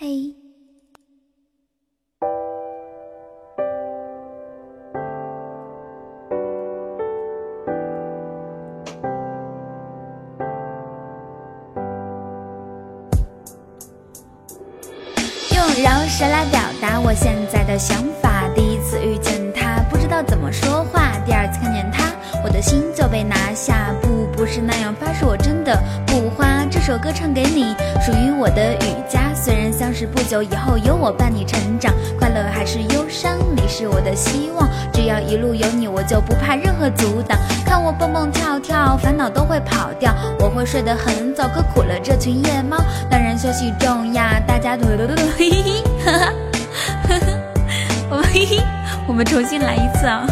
嘿。用饶舌来表达我现在的想法。第一次遇见他，不知道怎么说话；第二次看见他，我的心就被拿下。不，不是那样发誓，我真的不。这首歌唱给你，属于我的雨佳。虽然相识不久，以后有我伴你成长，快乐还是忧伤，你是我的希望。只要一路有你，我就不怕任何阻挡。看我蹦蹦跳跳，烦恼都会跑掉。我会睡得很早，可苦了这群夜猫。当然休息重要，大家嘟嘟嘟嘟，嘿嘿嘿，哈哈，我们嘿嘿，我们重新来一次啊。